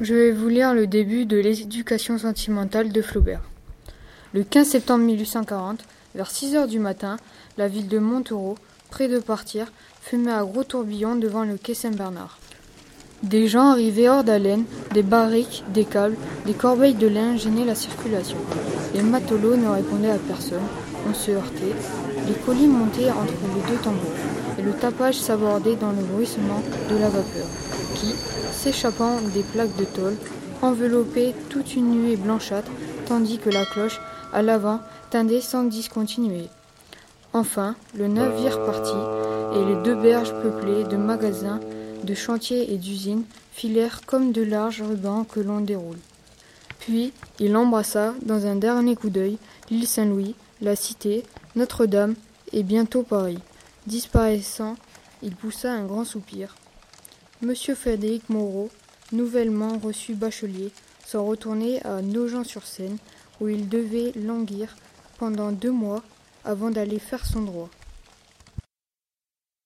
Je vais vous lire le début de l'éducation sentimentale de Flaubert. Le 15 septembre 1840, vers 6 heures du matin, la ville de Montereau, près de partir, fumait à gros tourbillons devant le quai Saint-Bernard. Des gens arrivaient hors d'haleine, des barriques, des câbles, des corbeilles de lin gênaient la circulation. Les matelots ne répondaient à personne, on se heurtait, les colis montaient entre les deux tambours, et le tapage s'abordait dans le bruissement de la vapeur, s'échappant des plaques de tôle, enveloppait toute une nuée blanchâtre, tandis que la cloche, à l'avant, tindait sans discontinuer. Enfin, le navire partit, et les deux berges peuplées de magasins, de chantiers et d'usines filèrent comme de larges rubans que l'on déroule. Puis il embrassa, dans un dernier coup d'œil, l'île Saint-Louis, la Cité, Notre-Dame et bientôt Paris. Disparaissant, il poussa un grand soupir. Monsieur Frédéric Moreau, nouvellement reçu bachelier, s'en retournait à Nogent-sur-Seine, où il devait languir pendant deux mois avant d'aller faire son droit.